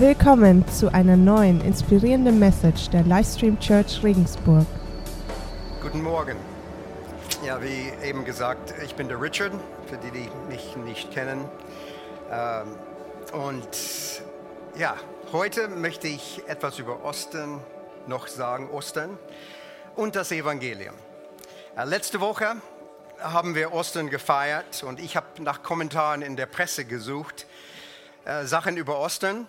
Willkommen zu einer neuen inspirierenden Message der Livestream Church Regensburg. Guten Morgen. Ja, wie eben gesagt, ich bin der Richard, für die, die mich nicht kennen. Ähm, und ja, heute möchte ich etwas über Ostern noch sagen, Ostern und das Evangelium. Äh, letzte Woche haben wir Ostern gefeiert und ich habe nach Kommentaren in der Presse gesucht, äh, Sachen über Ostern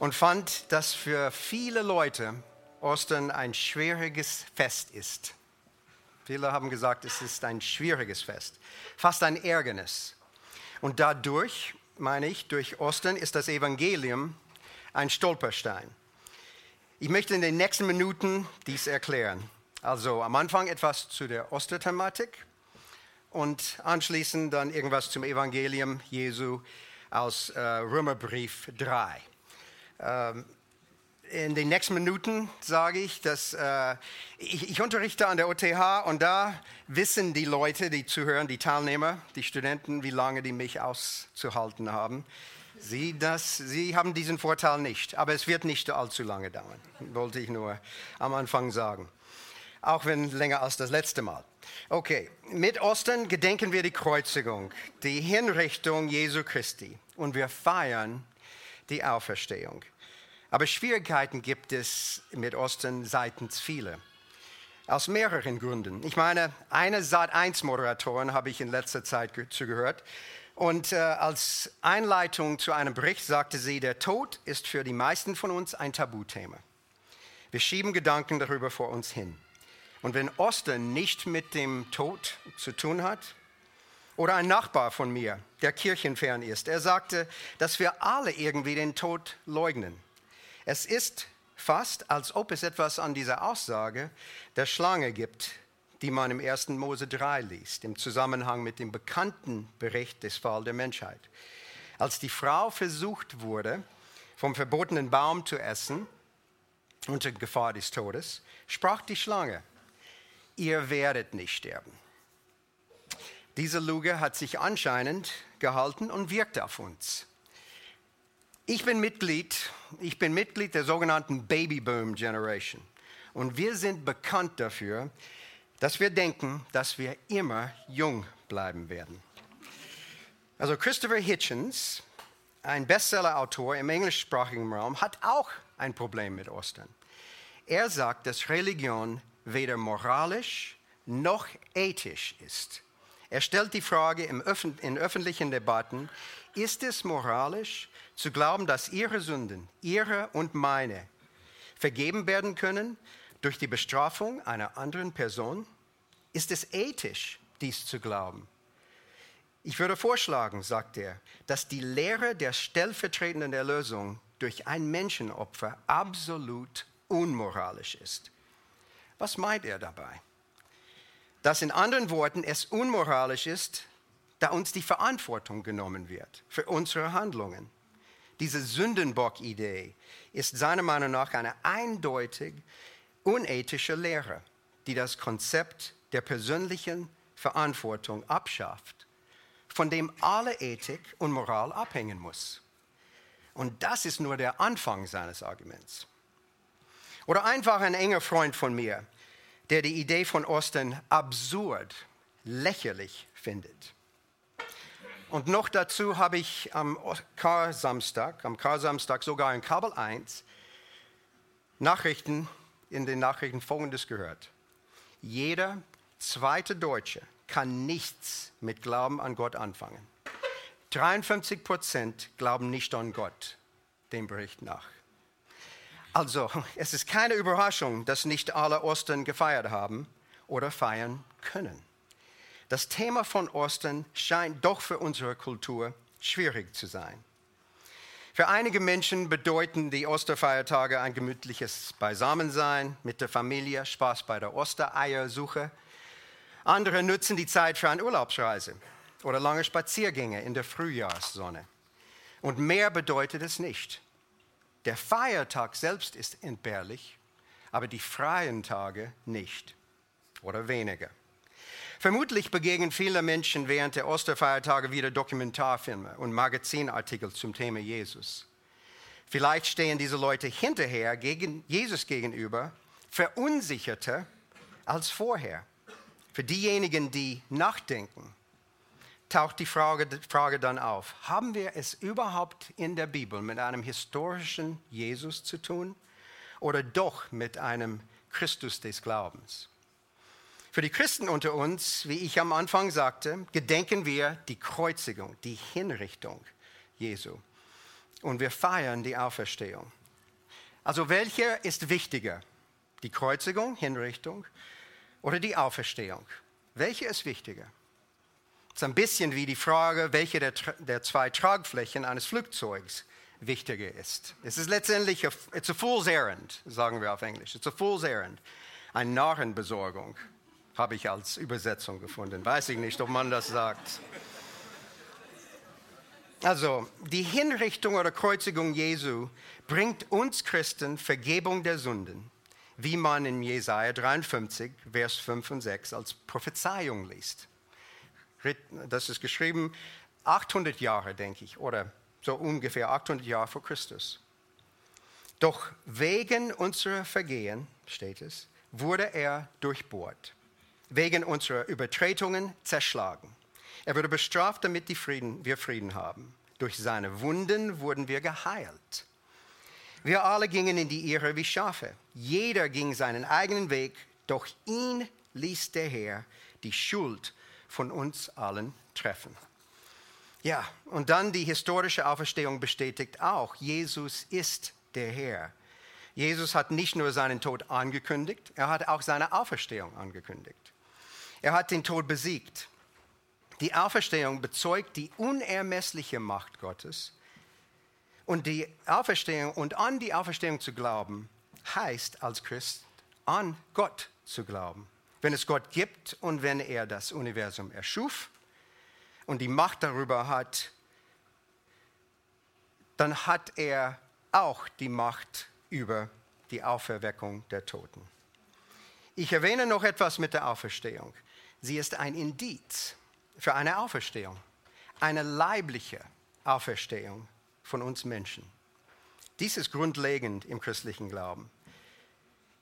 und fand, dass für viele Leute Ostern ein schwieriges Fest ist. Viele haben gesagt, es ist ein schwieriges Fest, fast ein Ärgernis. Und dadurch, meine ich, durch Ostern ist das Evangelium ein Stolperstein. Ich möchte in den nächsten Minuten dies erklären. Also am Anfang etwas zu der Osterthematik und anschließend dann irgendwas zum Evangelium Jesu aus äh, Römerbrief 3. Ähm, in den nächsten Minuten sage ich, dass äh, ich, ich, unterrichte an der OTH und da wissen die Leute, die zuhören, die Teilnehmer, die Studenten, wie lange die mich auszuhalten haben. Sie, das, sie haben diesen Vorteil nicht, aber es wird nicht allzu lange dauern, wollte ich nur am Anfang sagen. Auch wenn länger als das letzte Mal. Okay, mit Ostern gedenken wir die Kreuzigung, die Hinrichtung Jesu Christi und wir feiern die Auferstehung. Aber Schwierigkeiten gibt es mit Osten seitens vieler. Aus mehreren Gründen. Ich meine, eine Sat1-Moderatorin habe ich in letzter Zeit zugehört. Und äh, als Einleitung zu einem Bericht sagte sie, der Tod ist für die meisten von uns ein Tabuthema. Wir schieben Gedanken darüber vor uns hin. Und wenn Osten nicht mit dem Tod zu tun hat, oder ein Nachbar von mir, der kirchenfern ist, er sagte, dass wir alle irgendwie den Tod leugnen. Es ist fast, als ob es etwas an dieser Aussage der Schlange gibt, die man im 1. Mose 3 liest, im Zusammenhang mit dem bekannten Bericht des Fall der Menschheit. Als die Frau versucht wurde, vom verbotenen Baum zu essen, unter Gefahr des Todes, sprach die Schlange, ihr werdet nicht sterben. Diese Lüge hat sich anscheinend gehalten und wirkt auf uns. Ich bin Mitglied, ich bin Mitglied der sogenannten Babyboom Generation. Und wir sind bekannt dafür, dass wir denken, dass wir immer jung bleiben werden. Also Christopher Hitchens, ein Bestseller-Autor im englischsprachigen Raum, hat auch ein Problem mit Ostern. Er sagt, dass Religion weder moralisch noch ethisch ist. Er stellt die Frage in öffentlichen Debatten, ist es moralisch zu glauben, dass ihre Sünden, ihre und meine, vergeben werden können durch die Bestrafung einer anderen Person? Ist es ethisch, dies zu glauben? Ich würde vorschlagen, sagt er, dass die Lehre der stellvertretenden Erlösung durch ein Menschenopfer absolut unmoralisch ist. Was meint er dabei? Dass in anderen Worten es unmoralisch ist, da uns die Verantwortung genommen wird für unsere Handlungen. Diese Sündenbock-Idee ist seiner Meinung nach eine eindeutig unethische Lehre, die das Konzept der persönlichen Verantwortung abschafft, von dem alle Ethik und Moral abhängen muss. Und das ist nur der Anfang seines Arguments. Oder einfach ein enger Freund von mir, der die Idee von Osten absurd, lächerlich findet. Und noch dazu habe ich am Kar-Samstag, am Kar-Samstag sogar in Kabel 1 Nachrichten, in den Nachrichten Folgendes gehört. Jeder zweite Deutsche kann nichts mit Glauben an Gott anfangen. 53 Prozent glauben nicht an Gott, dem Bericht nach. Also, es ist keine Überraschung, dass nicht alle Ostern gefeiert haben oder feiern können. Das Thema von Ostern scheint doch für unsere Kultur schwierig zu sein. Für einige Menschen bedeuten die Osterfeiertage ein gemütliches Beisammensein mit der Familie, Spaß bei der Ostereiersuche. Andere nutzen die Zeit für eine Urlaubsreise oder lange Spaziergänge in der Frühjahrssonne. Und mehr bedeutet es nicht. Der Feiertag selbst ist entbehrlich, aber die freien Tage nicht oder weniger. Vermutlich begegnen viele Menschen während der Osterfeiertage wieder Dokumentarfilme und Magazinartikel zum Thema Jesus. Vielleicht stehen diese Leute hinterher gegen Jesus gegenüber verunsicherter als vorher. Für diejenigen, die nachdenken, taucht die Frage, Frage dann auf, haben wir es überhaupt in der Bibel mit einem historischen Jesus zu tun oder doch mit einem Christus des Glaubens? Für die Christen unter uns, wie ich am Anfang sagte, gedenken wir die Kreuzigung, die Hinrichtung Jesu und wir feiern die Auferstehung. Also welcher ist wichtiger? Die Kreuzigung, Hinrichtung oder die Auferstehung? Welche ist wichtiger? Es ist ein bisschen wie die Frage, welche der, der zwei Tragflächen eines Flugzeugs wichtiger ist. Es ist letztendlich, a, it's a fool's errand, sagen wir auf Englisch. It's a fool's errand. Eine Narrenbesorgung habe ich als Übersetzung gefunden. Weiß ich nicht, ob man das sagt. Also, die Hinrichtung oder Kreuzigung Jesu bringt uns Christen Vergebung der Sünden, wie man in Jesaja 53, Vers 5 und 6 als Prophezeiung liest. Das ist geschrieben 800 Jahre, denke ich, oder so ungefähr 800 Jahre vor Christus. Doch wegen unserer Vergehen, steht es, wurde er durchbohrt, wegen unserer Übertretungen zerschlagen. Er wurde bestraft, damit Frieden, wir Frieden haben. Durch seine Wunden wurden wir geheilt. Wir alle gingen in die Irre wie Schafe. Jeder ging seinen eigenen Weg, doch ihn ließ der Herr die Schuld von uns allen treffen. Ja, und dann die historische Auferstehung bestätigt auch, Jesus ist der Herr. Jesus hat nicht nur seinen Tod angekündigt, er hat auch seine Auferstehung angekündigt. Er hat den Tod besiegt. Die Auferstehung bezeugt die unermessliche Macht Gottes. Und die Auferstehung und an die Auferstehung zu glauben, heißt als Christ an Gott zu glauben. Wenn es Gott gibt und wenn er das Universum erschuf und die Macht darüber hat, dann hat er auch die Macht über die Auferweckung der Toten. Ich erwähne noch etwas mit der Auferstehung. Sie ist ein Indiz für eine Auferstehung, eine leibliche Auferstehung von uns Menschen. Dies ist grundlegend im christlichen Glauben.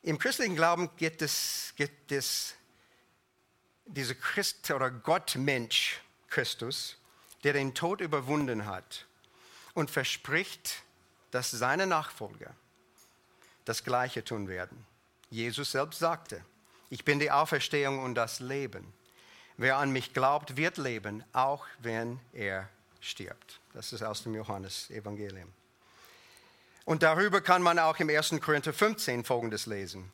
Im christlichen Glauben gibt es, gibt es diese Christ oder Gottmensch Christus, der den Tod überwunden hat und verspricht, dass seine Nachfolger das Gleiche tun werden. Jesus selbst sagte, ich bin die Auferstehung und das Leben. Wer an mich glaubt, wird leben, auch wenn er stirbt. Das ist aus dem Johannesevangelium. Und darüber kann man auch im 1. Korinther 15 Folgendes lesen.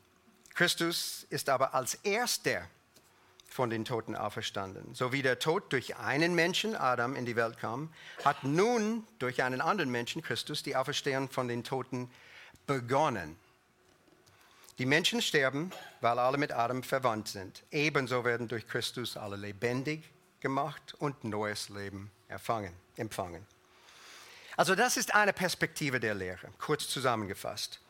Christus ist aber als erster von den Toten auferstanden. So wie der Tod durch einen Menschen, Adam, in die Welt kam, hat nun durch einen anderen Menschen, Christus, die Auferstehung von den Toten begonnen. Die Menschen sterben, weil alle mit Adam verwandt sind. Ebenso werden durch Christus alle lebendig gemacht und neues Leben empfangen. Also das ist eine Perspektive der Lehre, kurz zusammengefasst.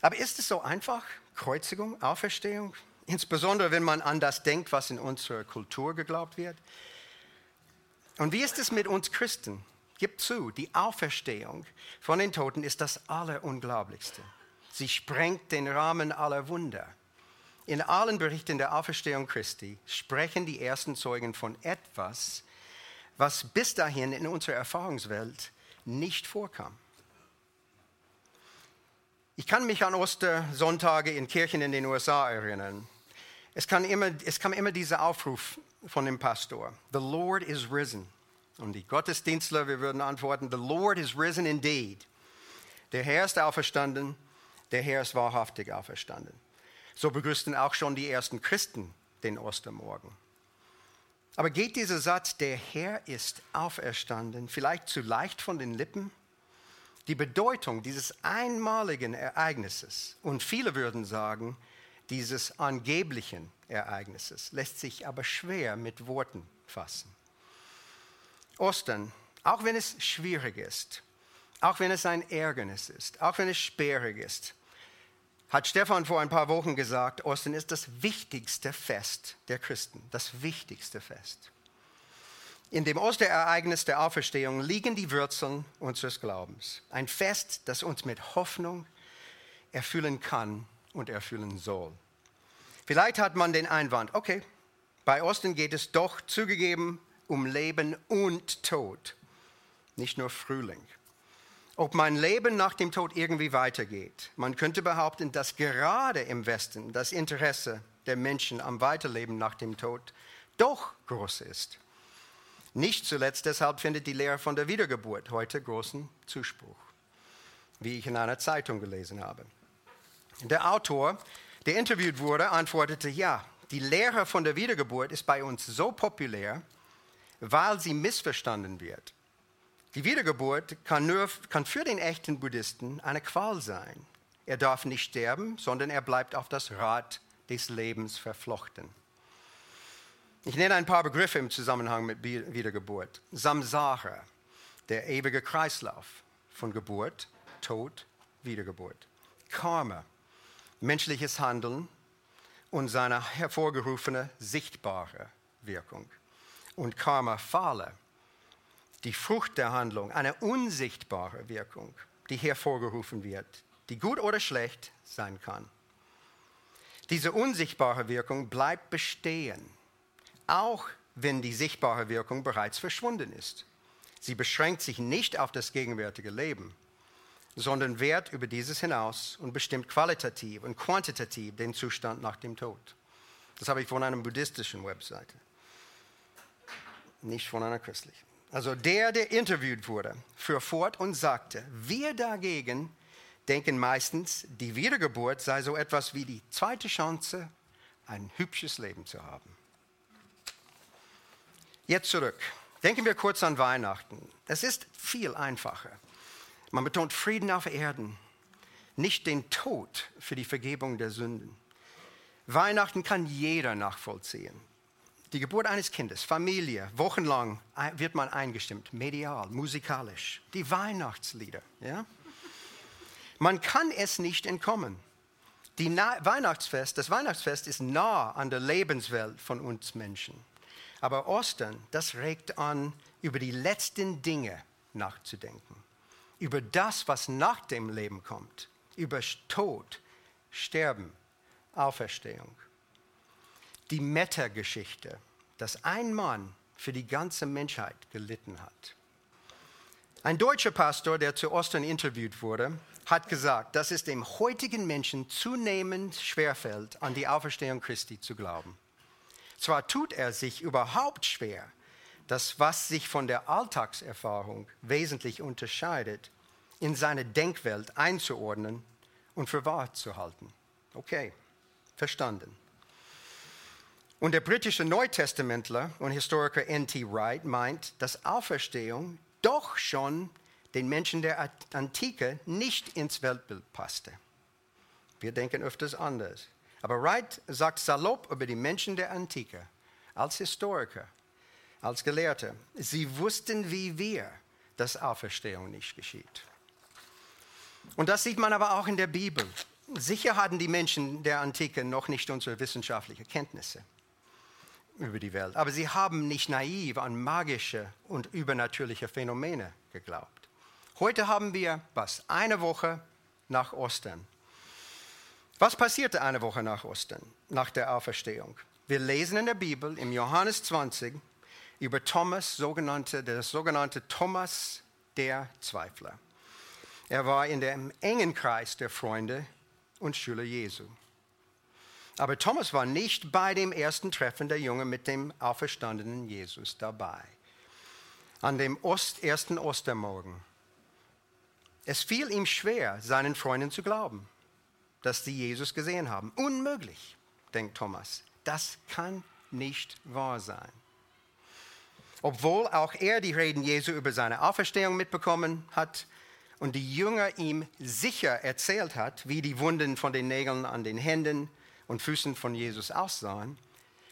Aber ist es so einfach? Kreuzigung, Auferstehung? Insbesondere wenn man an das denkt, was in unserer Kultur geglaubt wird. Und wie ist es mit uns Christen? Gib zu, die Auferstehung von den Toten ist das Allerunglaublichste. Sie sprengt den Rahmen aller Wunder. In allen Berichten der Auferstehung Christi sprechen die ersten Zeugen von etwas, was bis dahin in unserer Erfahrungswelt nicht vorkam. Ich kann mich an Ostersonntage in Kirchen in den USA erinnern. Es, immer, es kam immer dieser Aufruf von dem Pastor, The Lord is risen. Und die Gottesdienstler, wir würden antworten, The Lord is risen indeed. Der Herr ist auferstanden der Herr ist wahrhaftig auferstanden. So begrüßten auch schon die ersten Christen den Ostermorgen. Aber geht dieser Satz, der Herr ist auferstanden, vielleicht zu leicht von den Lippen? Die Bedeutung dieses einmaligen Ereignisses, und viele würden sagen, dieses angeblichen Ereignisses, lässt sich aber schwer mit Worten fassen. Ostern, auch wenn es schwierig ist, auch wenn es ein Ärgernis ist, auch wenn es sperrig ist, hat Stefan vor ein paar Wochen gesagt, Ostern ist das wichtigste Fest der Christen, das wichtigste Fest. In dem Osterereignis der Auferstehung liegen die Wurzeln unseres Glaubens. Ein Fest, das uns mit Hoffnung erfüllen kann und erfüllen soll. Vielleicht hat man den Einwand, okay, bei Ostern geht es doch zugegeben um Leben und Tod, nicht nur Frühling. Ob mein Leben nach dem Tod irgendwie weitergeht. Man könnte behaupten, dass gerade im Westen das Interesse der Menschen am Weiterleben nach dem Tod doch groß ist. Nicht zuletzt deshalb findet die Lehre von der Wiedergeburt heute großen Zuspruch, wie ich in einer Zeitung gelesen habe. Der Autor, der interviewt wurde, antwortete, ja, die Lehre von der Wiedergeburt ist bei uns so populär, weil sie missverstanden wird. Die Wiedergeburt kann, nur, kann für den echten Buddhisten eine Qual sein. Er darf nicht sterben, sondern er bleibt auf das Rad des Lebens verflochten. Ich nenne ein paar Begriffe im Zusammenhang mit Wiedergeburt. Samsara, der ewige Kreislauf von Geburt, Tod, Wiedergeburt. Karma, menschliches Handeln und seine hervorgerufene sichtbare Wirkung. Und Karma-Falle, die Frucht der Handlung, eine unsichtbare Wirkung, die hervorgerufen wird, die gut oder schlecht sein kann. Diese unsichtbare Wirkung bleibt bestehen, auch wenn die sichtbare Wirkung bereits verschwunden ist. Sie beschränkt sich nicht auf das gegenwärtige Leben, sondern wehrt über dieses hinaus und bestimmt qualitativ und quantitativ den Zustand nach dem Tod. Das habe ich von einer buddhistischen Webseite, nicht von einer christlichen. Also der, der interviewt wurde, fuhr fort und sagte, wir dagegen denken meistens, die Wiedergeburt sei so etwas wie die zweite Chance, ein hübsches Leben zu haben. Jetzt zurück. Denken wir kurz an Weihnachten. Es ist viel einfacher. Man betont Frieden auf Erden, nicht den Tod für die Vergebung der Sünden. Weihnachten kann jeder nachvollziehen. Die Geburt eines Kindes, Familie, wochenlang wird man eingestimmt, medial, musikalisch. Die Weihnachtslieder. Ja? Man kann es nicht entkommen. Die Weihnachtsfest, das Weihnachtsfest ist nah an der Lebenswelt von uns Menschen. Aber Ostern, das regt an, über die letzten Dinge nachzudenken über das, was nach dem Leben kommt, über Tod, Sterben, Auferstehung. Die Meta-Geschichte, dass ein Mann für die ganze Menschheit gelitten hat. Ein deutscher Pastor, der zu Ostern interviewt wurde, hat gesagt, dass es dem heutigen Menschen zunehmend schwerfällt, an die Auferstehung Christi zu glauben. Zwar tut er sich überhaupt schwer, das, was sich von der Alltagserfahrung wesentlich unterscheidet, in seine Denkwelt einzuordnen und für wahr zu halten. Okay, verstanden. Und der britische Neutestamentler und Historiker N.T. Wright meint, dass Auferstehung doch schon den Menschen der Antike nicht ins Weltbild passte. Wir denken öfters anders. Aber Wright sagt salopp über die Menschen der Antike, als Historiker, als Gelehrter, sie wussten wie wir, dass Auferstehung nicht geschieht. Und das sieht man aber auch in der Bibel. Sicher hatten die Menschen der Antike noch nicht unsere wissenschaftlichen Kenntnisse über die Welt, aber sie haben nicht naiv an magische und übernatürliche Phänomene geglaubt. Heute haben wir was? Eine Woche nach Ostern. Was passierte eine Woche nach Ostern, nach der Auferstehung? Wir lesen in der Bibel im Johannes 20 über Thomas, sogenannte, das sogenannte Thomas der Zweifler. Er war in dem engen Kreis der Freunde und Schüler Jesu. Aber Thomas war nicht bei dem ersten Treffen der Jungen mit dem auferstandenen Jesus dabei. An dem Ost, ersten Ostermorgen. Es fiel ihm schwer, seinen Freunden zu glauben, dass sie Jesus gesehen haben. Unmöglich, denkt Thomas. Das kann nicht wahr sein. Obwohl auch er die Reden Jesu über seine Auferstehung mitbekommen hat, und die Jünger ihm sicher erzählt hat, wie die Wunden von den Nägeln an den Händen und Füßen von Jesus aussahen,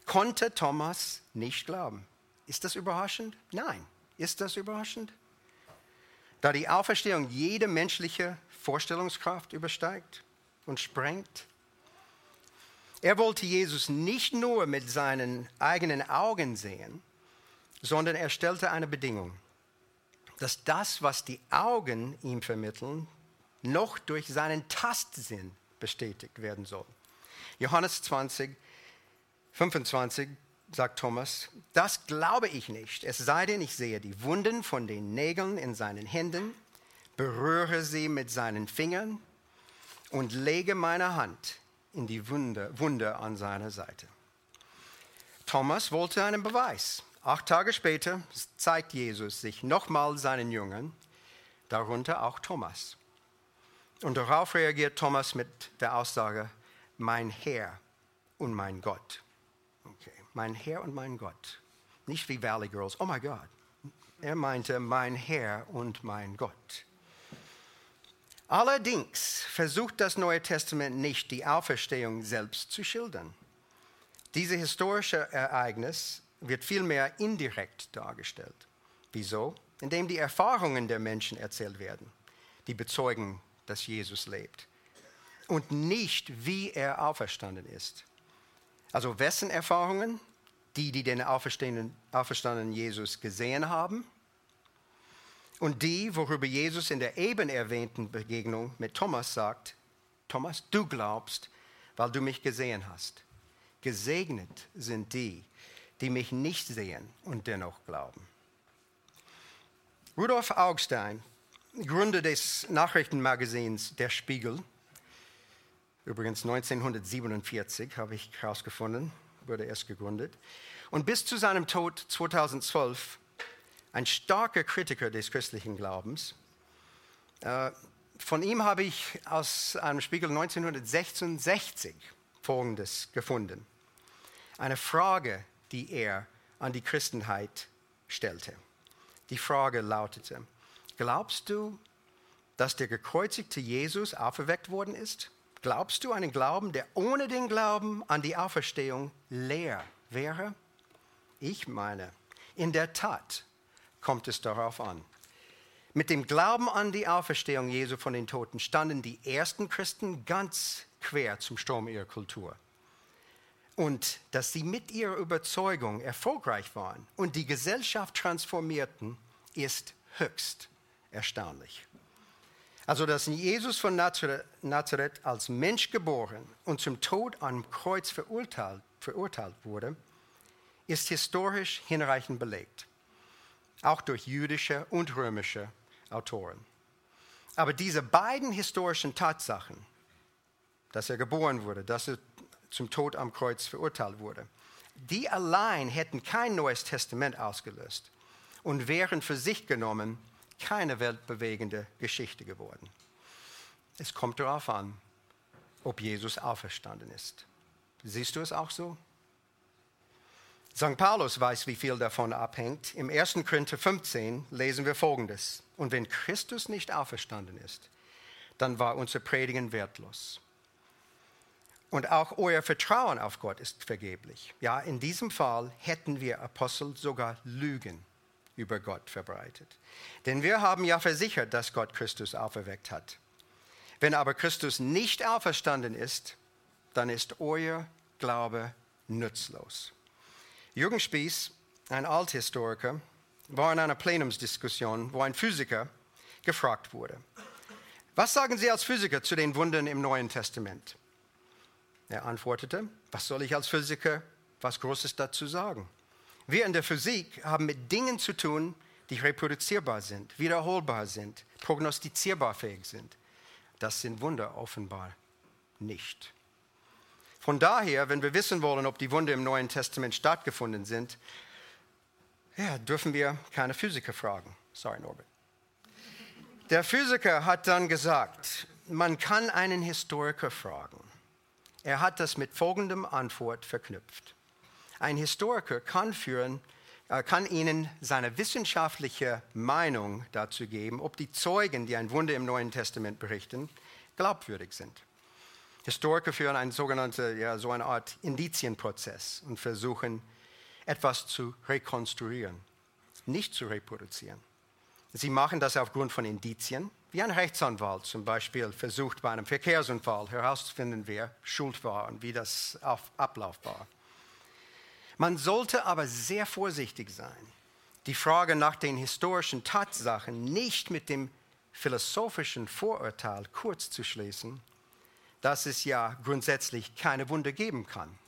konnte Thomas nicht glauben. Ist das überraschend? Nein. Ist das überraschend? Da die Auferstehung jede menschliche Vorstellungskraft übersteigt und sprengt. Er wollte Jesus nicht nur mit seinen eigenen Augen sehen, sondern er stellte eine Bedingung, dass das, was die Augen ihm vermitteln, noch durch seinen Tastsinn bestätigt werden soll. Johannes 20, 25 sagt Thomas, das glaube ich nicht, es sei denn, ich sehe die Wunden von den Nägeln in seinen Händen, berühre sie mit seinen Fingern und lege meine Hand in die Wunde, Wunde an seiner Seite. Thomas wollte einen Beweis. Acht Tage später zeigt Jesus sich nochmal seinen Jüngern, darunter auch Thomas. Und darauf reagiert Thomas mit der Aussage, mein Herr und mein Gott. Okay, mein Herr und mein Gott. Nicht wie Valley Girls, oh mein Gott. Er meinte, mein Herr und mein Gott. Allerdings versucht das Neue Testament nicht, die Auferstehung selbst zu schildern. Dieses historische Ereignis wird vielmehr indirekt dargestellt. Wieso? Indem die Erfahrungen der Menschen erzählt werden, die bezeugen, dass Jesus lebt. Und nicht, wie er auferstanden ist. Also wessen Erfahrungen? Die, die den auferstandenen, auferstandenen Jesus gesehen haben und die, worüber Jesus in der eben erwähnten Begegnung mit Thomas sagt, Thomas, du glaubst, weil du mich gesehen hast. Gesegnet sind die, die mich nicht sehen und dennoch glauben. Rudolf Augstein, Gründer des Nachrichtenmagazins Der Spiegel, übrigens 1947 habe ich herausgefunden, wurde erst gegründet, und bis zu seinem Tod 2012 ein starker Kritiker des christlichen Glaubens. Äh, von ihm habe ich aus einem Spiegel 1966 Folgendes gefunden. Eine Frage, die er an die Christenheit stellte. Die Frage lautete, glaubst du, dass der gekreuzigte Jesus auferweckt worden ist? Glaubst du einen Glauben, der ohne den Glauben an die Auferstehung leer wäre? Ich meine, in der Tat kommt es darauf an. Mit dem Glauben an die Auferstehung Jesu von den Toten standen die ersten Christen ganz quer zum Strom ihrer Kultur. Und dass sie mit ihrer Überzeugung erfolgreich waren und die Gesellschaft transformierten, ist höchst erstaunlich. Also, dass Jesus von Nazareth als Mensch geboren und zum Tod am Kreuz verurteilt, verurteilt wurde, ist historisch hinreichend belegt auch durch jüdische und römische Autoren. Aber diese beiden historischen Tatsachen, dass er geboren wurde, dass er zum Tod am Kreuz verurteilt wurde, die allein hätten kein neues Testament ausgelöst und wären für sich genommen keine weltbewegende Geschichte geworden. Es kommt darauf an, ob Jesus auferstanden ist. Siehst du es auch so? St. Paulus weiß, wie viel davon abhängt. Im 1. Korinther 15 lesen wir Folgendes. Und wenn Christus nicht auferstanden ist, dann war unser Predigen wertlos. Und auch euer Vertrauen auf Gott ist vergeblich. Ja, in diesem Fall hätten wir Apostel sogar Lügen über Gott verbreitet. Denn wir haben ja versichert, dass Gott Christus auferweckt hat. Wenn aber Christus nicht auferstanden ist, dann ist euer Glaube nutzlos. Jürgen Spieß, ein Althistoriker, war in einer Plenumsdiskussion, wo ein Physiker gefragt wurde. Was sagen Sie als Physiker zu den Wundern im Neuen Testament? Er antwortete, was soll ich als Physiker was Großes dazu sagen? Wir in der Physik haben mit Dingen zu tun, die reproduzierbar sind, wiederholbar sind, prognostizierbar fähig sind. Das sind Wunder offenbar nicht. Von daher, wenn wir wissen wollen, ob die Wunder im Neuen Testament stattgefunden sind, ja, dürfen wir keine Physiker fragen. Sorry, Norbert. Der Physiker hat dann gesagt, man kann einen Historiker fragen. Er hat das mit folgendem Antwort verknüpft. Ein Historiker kann, führen, äh, kann Ihnen seine wissenschaftliche Meinung dazu geben, ob die Zeugen, die ein Wunder im Neuen Testament berichten, glaubwürdig sind. Historiker führen einen sogenannten, ja, so eine Art Indizienprozess und versuchen, etwas zu rekonstruieren, nicht zu reproduzieren. Sie machen das aufgrund von Indizien, wie ein Rechtsanwalt zum Beispiel versucht bei einem Verkehrsunfall herauszufinden, wer schuld war und wie das Ablauf war. Man sollte aber sehr vorsichtig sein, die Frage nach den historischen Tatsachen nicht mit dem philosophischen Vorurteil kurz zu schließen, dass es ja grundsätzlich keine Wunder geben kann.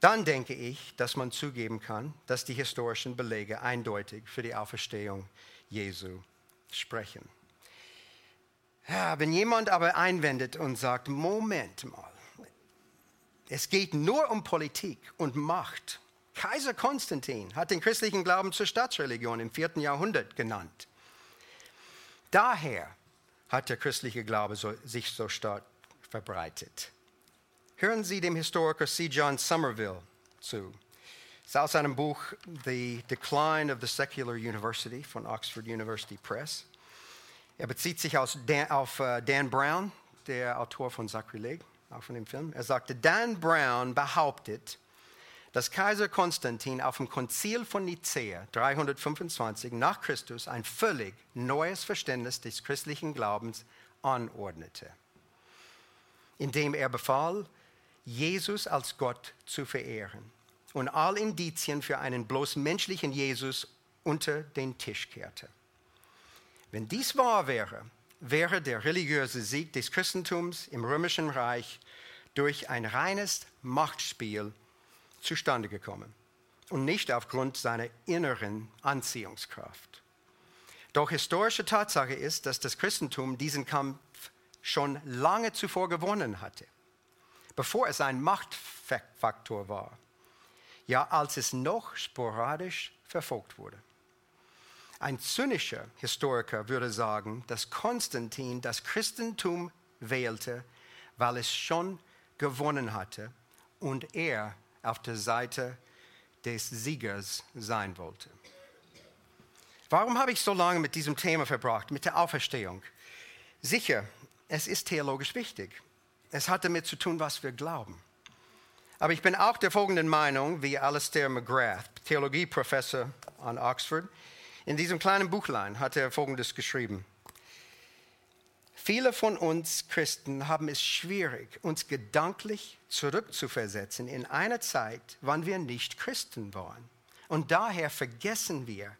Dann denke ich, dass man zugeben kann, dass die historischen Belege eindeutig für die Auferstehung Jesu sprechen. Ja, wenn jemand aber einwendet und sagt, Moment mal, es geht nur um Politik und Macht. Kaiser Konstantin hat den christlichen Glauben zur Staatsreligion im vierten Jahrhundert genannt. Daher hat der christliche Glaube so, sich so stark verbreitet. Hören Sie dem Historiker C. John Somerville zu. Es ist aus seinem Buch The Decline of the Secular University von Oxford University Press. Er bezieht sich Dan, auf äh, Dan Brown, der Autor von Sakrileg, auch von dem Film. Er sagte, Dan Brown behauptet, dass Kaiser Konstantin auf dem Konzil von Nicäa 325 nach Christus ein völlig neues Verständnis des christlichen Glaubens anordnete, indem er befahl, Jesus als Gott zu verehren und all Indizien für einen bloß menschlichen Jesus unter den Tisch kehrte. Wenn dies wahr wäre, wäre der religiöse Sieg des Christentums im römischen Reich durch ein reines Machtspiel zustande gekommen und nicht aufgrund seiner inneren Anziehungskraft. Doch historische Tatsache ist, dass das Christentum diesen Kampf schon lange zuvor gewonnen hatte, bevor es ein Machtfaktor war, ja als es noch sporadisch verfolgt wurde. Ein zynischer Historiker würde sagen, dass Konstantin das Christentum wählte, weil es schon gewonnen hatte und er auf der Seite des Siegers sein wollte. Warum habe ich so lange mit diesem Thema verbracht, mit der Auferstehung? Sicher, es ist theologisch wichtig. Es hat damit zu tun, was wir glauben. Aber ich bin auch der folgenden Meinung wie Alistair McGrath, Theologieprofessor an Oxford. In diesem kleinen Buchlein hat er Folgendes geschrieben. Viele von uns Christen haben es schwierig, uns gedanklich zurückzuversetzen in eine Zeit, wann wir nicht Christen waren. Und daher vergessen wir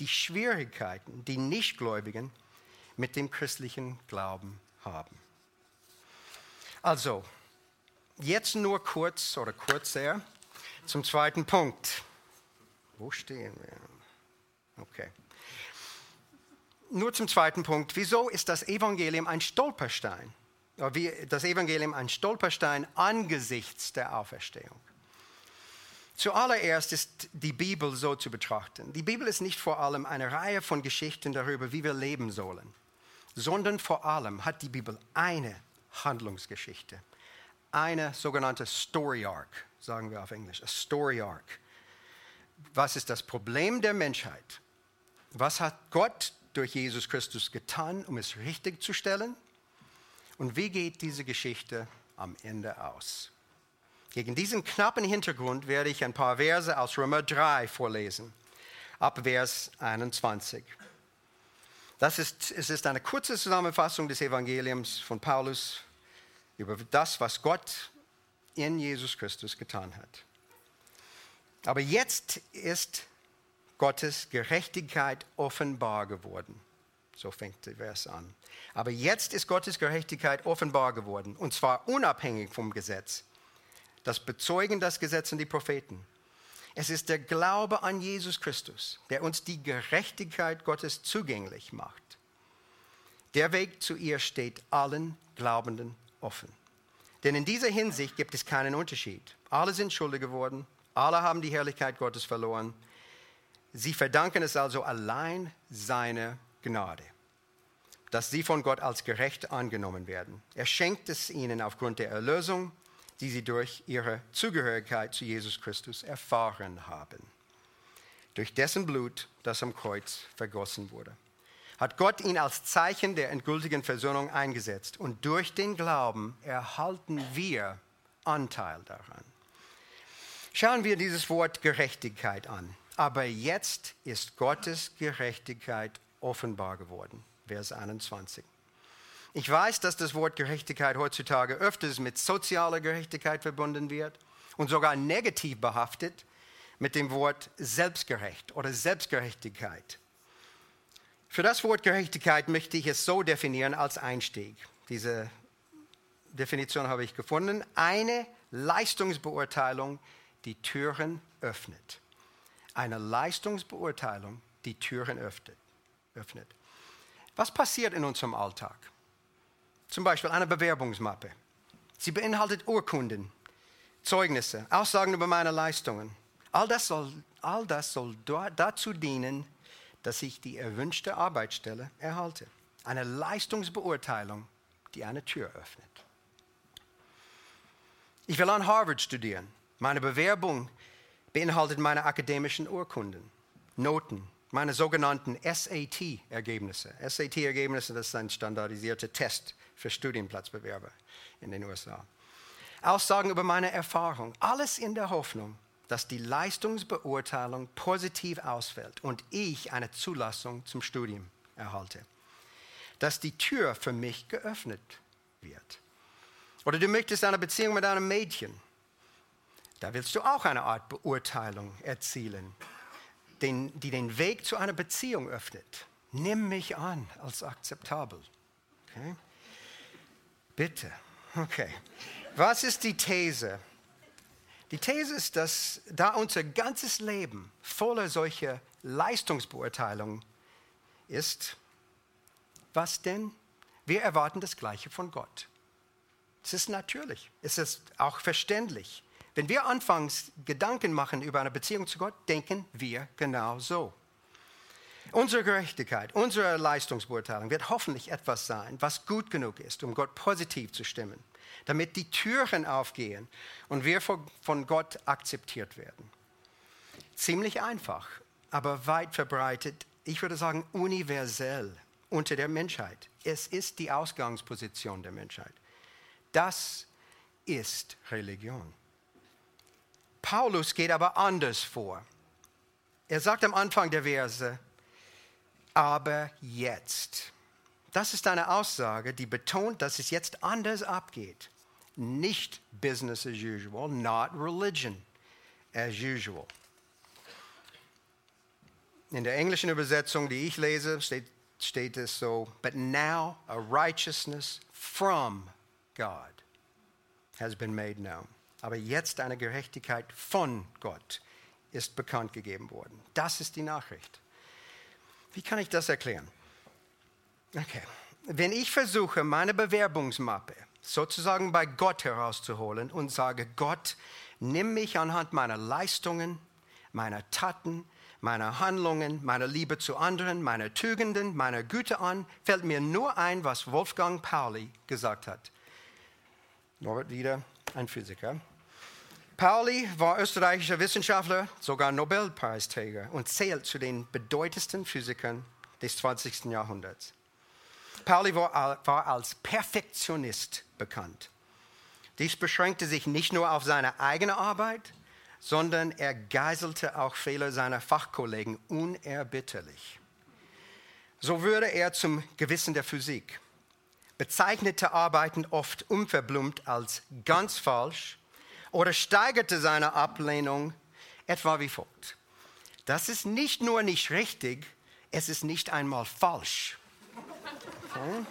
die Schwierigkeiten, die Nichtgläubigen mit dem christlichen Glauben haben. Also, jetzt nur kurz oder kurzer zum zweiten Punkt. Wo stehen wir? Okay nur zum zweiten Punkt. Wieso ist das Evangelium ein Stolperstein? Wie das Evangelium ein Stolperstein angesichts der Auferstehung. Zuallererst ist die Bibel so zu betrachten. Die Bibel ist nicht vor allem eine Reihe von Geschichten darüber, wie wir leben sollen, sondern vor allem hat die Bibel eine Handlungsgeschichte, eine sogenannte Story Arc, sagen wir auf Englisch, a Story Arc. Was ist das Problem der Menschheit? Was hat Gott durch Jesus Christus getan, um es richtig zu stellen? Und wie geht diese Geschichte am Ende aus? Gegen diesen knappen Hintergrund werde ich ein paar Verse aus Römer 3 vorlesen, ab Vers 21. Das ist, es ist eine kurze Zusammenfassung des Evangeliums von Paulus über das, was Gott in Jesus Christus getan hat. Aber jetzt ist Gottes Gerechtigkeit offenbar geworden. So fängt der Vers an. Aber jetzt ist Gottes Gerechtigkeit offenbar geworden, und zwar unabhängig vom Gesetz. Das bezeugen das Gesetz und die Propheten. Es ist der Glaube an Jesus Christus, der uns die Gerechtigkeit Gottes zugänglich macht. Der Weg zu ihr steht allen Glaubenden offen. Denn in dieser Hinsicht gibt es keinen Unterschied. Alle sind schuldig geworden, alle haben die Herrlichkeit Gottes verloren Sie verdanken es also allein seiner Gnade, dass sie von Gott als gerecht angenommen werden. Er schenkt es ihnen aufgrund der Erlösung, die sie durch ihre Zugehörigkeit zu Jesus Christus erfahren haben. Durch dessen Blut, das am Kreuz vergossen wurde, hat Gott ihn als Zeichen der endgültigen Versöhnung eingesetzt und durch den Glauben erhalten wir Anteil daran. Schauen wir dieses Wort Gerechtigkeit an. Aber jetzt ist Gottes Gerechtigkeit offenbar geworden. Vers 21. Ich weiß, dass das Wort Gerechtigkeit heutzutage öfters mit sozialer Gerechtigkeit verbunden wird und sogar negativ behaftet, mit dem Wort selbstgerecht oder Selbstgerechtigkeit. Für das Wort Gerechtigkeit möchte ich es so definieren als Einstieg. Diese Definition habe ich gefunden. Eine Leistungsbeurteilung, die Türen öffnet. Eine Leistungsbeurteilung, die Türen öffnet. Was passiert in unserem Alltag? Zum Beispiel eine Bewerbungsmappe. Sie beinhaltet Urkunden, Zeugnisse, Aussagen über meine Leistungen. All das soll, all das soll dazu dienen, dass ich die erwünschte Arbeitsstelle erhalte. Eine Leistungsbeurteilung, die eine Tür öffnet. Ich will an Harvard studieren. Meine Bewerbung beinhaltet meine akademischen Urkunden, Noten, meine sogenannten SAT-Ergebnisse. SAT-Ergebnisse, das ist ein standardisierter Test für Studienplatzbewerber in den USA. Aussagen über meine Erfahrung, alles in der Hoffnung, dass die Leistungsbeurteilung positiv ausfällt und ich eine Zulassung zum Studium erhalte. Dass die Tür für mich geöffnet wird. Oder du möchtest eine Beziehung mit einem Mädchen. Da willst du auch eine Art Beurteilung erzielen den, die den Weg zu einer Beziehung öffnet. Nimm mich an als akzeptabel. Okay? Bitte. Okay. Was ist die These? Die These ist, dass da unser ganzes Leben voller solcher Leistungsbeurteilungen ist, was denn? Wir erwarten das Gleiche von Gott. Es ist natürlich, es ist auch verständlich. Wenn wir anfangs Gedanken machen über eine Beziehung zu Gott, denken wir genau so. Unsere Gerechtigkeit, unsere Leistungsbeurteilung wird hoffentlich etwas sein, was gut genug ist, um Gott positiv zu stimmen, damit die Türen aufgehen und wir von Gott akzeptiert werden. Ziemlich einfach, aber weit verbreitet, ich würde sagen universell unter der Menschheit. Es ist die Ausgangsposition der Menschheit. Das ist Religion. Paulus geht aber anders vor. Er sagt am Anfang der Verse, aber jetzt. Das ist eine Aussage, die betont, dass es jetzt anders abgeht. Nicht business as usual, not religion as usual. In der englischen Übersetzung, die ich lese, steht, steht es so, but now a righteousness from God has been made known aber jetzt eine Gerechtigkeit von Gott ist bekannt gegeben worden. Das ist die Nachricht. Wie kann ich das erklären? Okay. Wenn ich versuche, meine Bewerbungsmappe sozusagen bei Gott herauszuholen und sage, Gott, nimm mich anhand meiner Leistungen, meiner Taten, meiner Handlungen, meiner Liebe zu anderen, meiner Tugenden, meiner Güte an, fällt mir nur ein, was Wolfgang Pauli gesagt hat. Norbert wieder, ein Physiker. Pauli war österreichischer Wissenschaftler, sogar Nobelpreisträger und zählt zu den bedeutendsten Physikern des 20. Jahrhunderts. Pauli war, als Perfektionist bekannt. Dies beschränkte sich nicht nur auf seine eigene Arbeit, sondern er geiselte auch Fehler seiner Fachkollegen unerbitterlich. So wurde er zum Gewissen der Physik, bezeichnete Arbeiten oft unverblumt als ganz falsch oder steigerte seine Ablehnung etwa wie folgt. Das ist nicht nur nicht richtig, es ist nicht einmal falsch. Okay?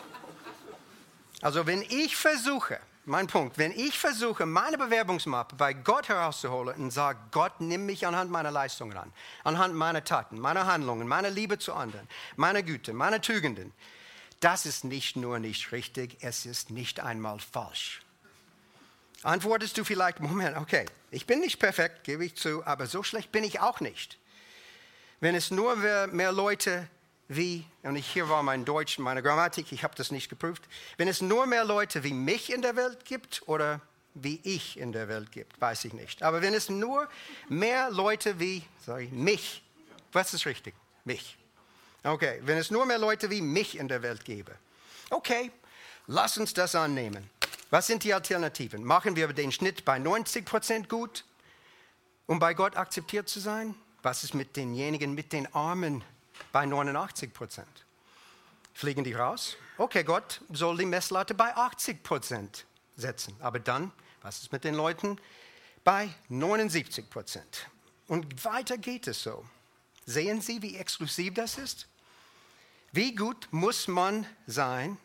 Also wenn ich versuche, mein Punkt, wenn ich versuche, meine Bewerbungsmappe bei Gott herauszuholen und sage, Gott, nimm mich anhand meiner Leistungen an, anhand meiner Taten, meiner Handlungen, meiner Liebe zu anderen, meiner Güte, meiner Tugenden, das ist nicht nur nicht richtig, es ist nicht einmal falsch. Antwortest du vielleicht, Moment, okay, ich bin nicht perfekt, gebe ich zu, aber so schlecht bin ich auch nicht. Wenn es nur mehr, Leute wie, und hier war mein Deutsch, meine Grammatik, ich habe das nicht geprüft, wenn es nur mehr Leute wie mich in der Welt gibt oder wie ich in der Welt gibt, weiß ich nicht. Aber wenn es nur mehr Leute wie, sorry, mich, was ist richtig? Mich. Okay, wenn es nur mehr Leute wie mich in der Welt gäbe. Okay, lass uns das annehmen. Was sind die Alternativen? Machen wir den Schnitt bei 90 Prozent gut, um bei Gott akzeptiert zu sein? Was ist mit denjenigen, mit den Armen bei 89 Prozent? Fliegen die raus? Okay, Gott soll die Messlatte bei 80 Prozent setzen. Aber dann, was ist mit den Leuten bei 79 Prozent? Und weiter geht es so. Sehen Sie, wie exklusiv das ist? Wie gut muss man sein?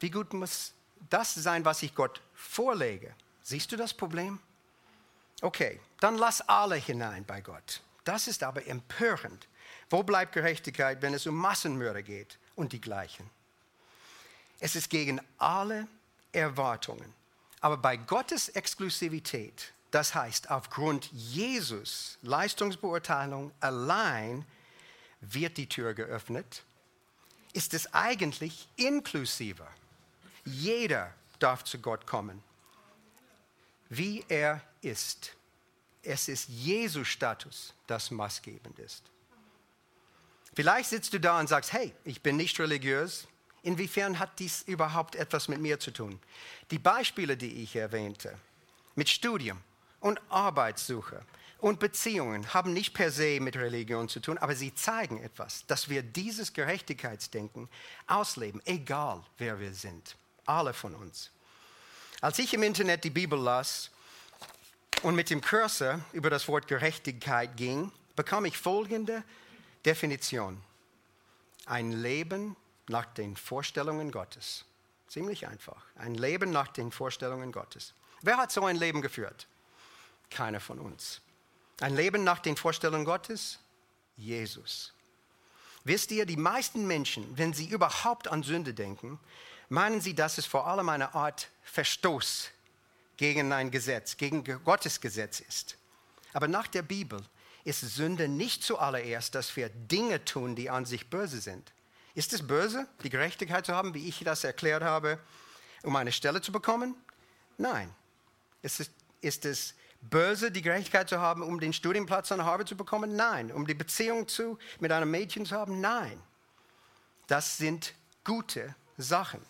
Wie gut muss das sein, was ich Gott vorlege? Siehst du das Problem? Okay, dann lass alle hinein bei Gott. Das ist aber empörend. Wo bleibt Gerechtigkeit, wenn es um Massenmörder geht und die gleichen? Es ist gegen alle Erwartungen. Aber bei Gottes Exklusivität, das heißt aufgrund Jesus Leistungsbeurteilung allein, wird die Tür geöffnet, ist es eigentlich inklusiver. Jeder darf zu Gott kommen, wie er ist. Es ist Jesus Status, das maßgebend ist. Vielleicht sitzt du da und sagst, hey, ich bin nicht religiös, Inwiefern hat dies überhaupt etwas mit mir zu tun? Die Beispiele, die ich erwähnte, mit Studium und Arbeitssuche und Beziehungen haben nicht per se mit Religion zu tun, aber sie zeigen etwas, dass wir dieses Gerechtigkeitsdenken ausleben, egal wer wir sind, alle von uns. Als ich im Internet die Bibel las und mit dem Cursor über das Wort Gerechtigkeit ging, bekam ich folgende Definition. Ein Leben nach den Vorstellungen Gottes. Ziemlich einfach. Ein Leben nach den Vorstellungen Gottes. Wer hat so ein Leben geführt? Keiner von uns. Ein Leben nach den Vorstellungen Gottes? Jesus. Wisst ihr, die meisten Menschen, wenn sie überhaupt an Sünde denken, meinen sie, dass es vor allem eine Art Verstoß gegen ein Gesetz, gegen Gottes Gesetz ist. Aber nach der Bibel ist Sünde nicht zuallererst, dass wir Dinge tun, die an sich böse sind. Ist es böse, die Gerechtigkeit zu haben, wie ich das erklärt habe, um eine Stelle zu bekommen? Nein. Ist es, ist es böse, die Gerechtigkeit zu haben, um den Studienplatz an Harvard zu bekommen? Nein. Um die Beziehung zu, mit einem Mädchen zu haben? Nein. Das sind gute Sachen.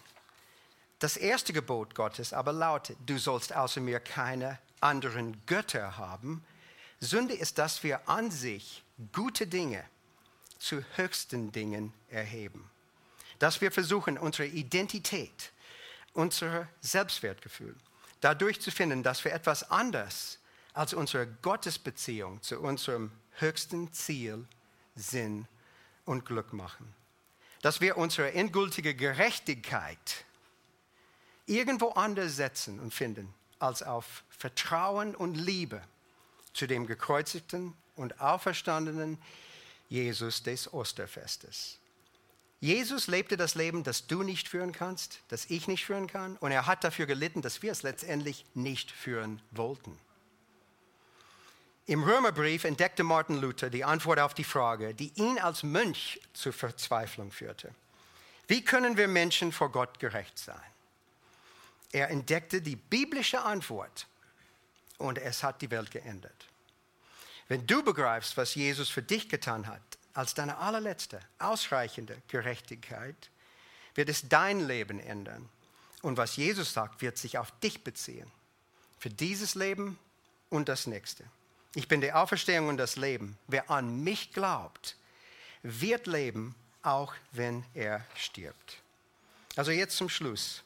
Das erste Gebot Gottes aber lautet, du sollst außer mir keine anderen Götter haben. Sünde ist, dass wir an sich gute Dinge zu höchsten Dingen erheben. Dass wir versuchen, unsere Identität, unser Selbstwertgefühl dadurch zu finden, dass wir etwas anderes als unsere Gottesbeziehung zu unserem höchsten Ziel, Sinn und Glück machen. Dass wir unsere endgültige Gerechtigkeit irgendwo anders setzen und finden als auf Vertrauen und Liebe zu dem gekreuzigten und auferstandenen Jesus des Osterfestes. Jesus lebte das Leben, das du nicht führen kannst, das ich nicht führen kann, und er hat dafür gelitten, dass wir es letztendlich nicht führen wollten. Im Römerbrief entdeckte Martin Luther die Antwort auf die Frage, die ihn als Mönch zur Verzweiflung führte. Wie können wir Menschen vor Gott gerecht sein? Er entdeckte die biblische Antwort und es hat die Welt geändert. Wenn du begreifst, was Jesus für dich getan hat, als deine allerletzte, ausreichende Gerechtigkeit, wird es dein Leben ändern. Und was Jesus sagt, wird sich auf dich beziehen. Für dieses Leben und das nächste. Ich bin die Auferstehung und das Leben. Wer an mich glaubt, wird leben, auch wenn er stirbt. Also jetzt zum Schluss.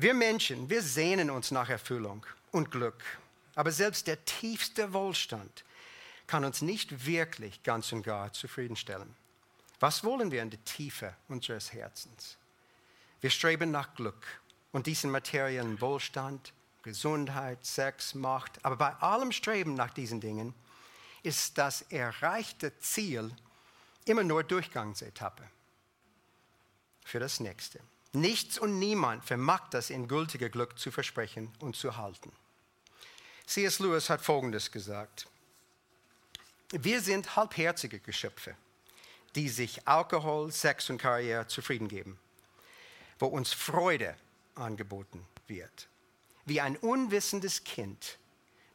Wir Menschen, wir sehnen uns nach Erfüllung und Glück. Aber selbst der tiefste Wohlstand kann uns nicht wirklich ganz und gar zufriedenstellen. Was wollen wir in der Tiefe unseres Herzens? Wir streben nach Glück und diesen materiellen Wohlstand, Gesundheit, Sex, Macht. Aber bei allem Streben nach diesen Dingen ist das erreichte Ziel immer nur Durchgangsetappe für das nächste. Nichts und niemand vermag das endgültige Glück zu versprechen und zu halten. C.S. Lewis hat Folgendes gesagt. Wir sind halbherzige Geschöpfe, die sich Alkohol, Sex und Karriere zufrieden geben, wo uns Freude angeboten wird. Wie ein unwissendes Kind,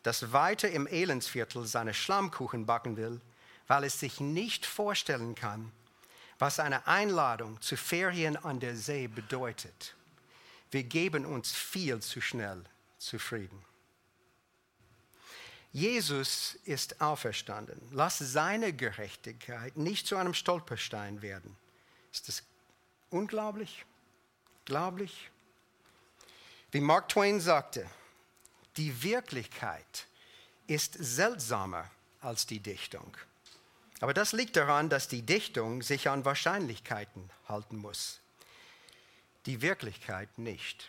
das weiter im Elendsviertel seine Schlammkuchen backen will, weil es sich nicht vorstellen kann, was eine Einladung zu Ferien an der See bedeutet. Wir geben uns viel zu schnell zufrieden. Jesus ist auferstanden. Lass seine Gerechtigkeit nicht zu einem Stolperstein werden. Ist das unglaublich? Glaublich? Wie Mark Twain sagte, die Wirklichkeit ist seltsamer als die Dichtung. Aber das liegt daran, dass die Dichtung sich an Wahrscheinlichkeiten halten muss. Die Wirklichkeit nicht.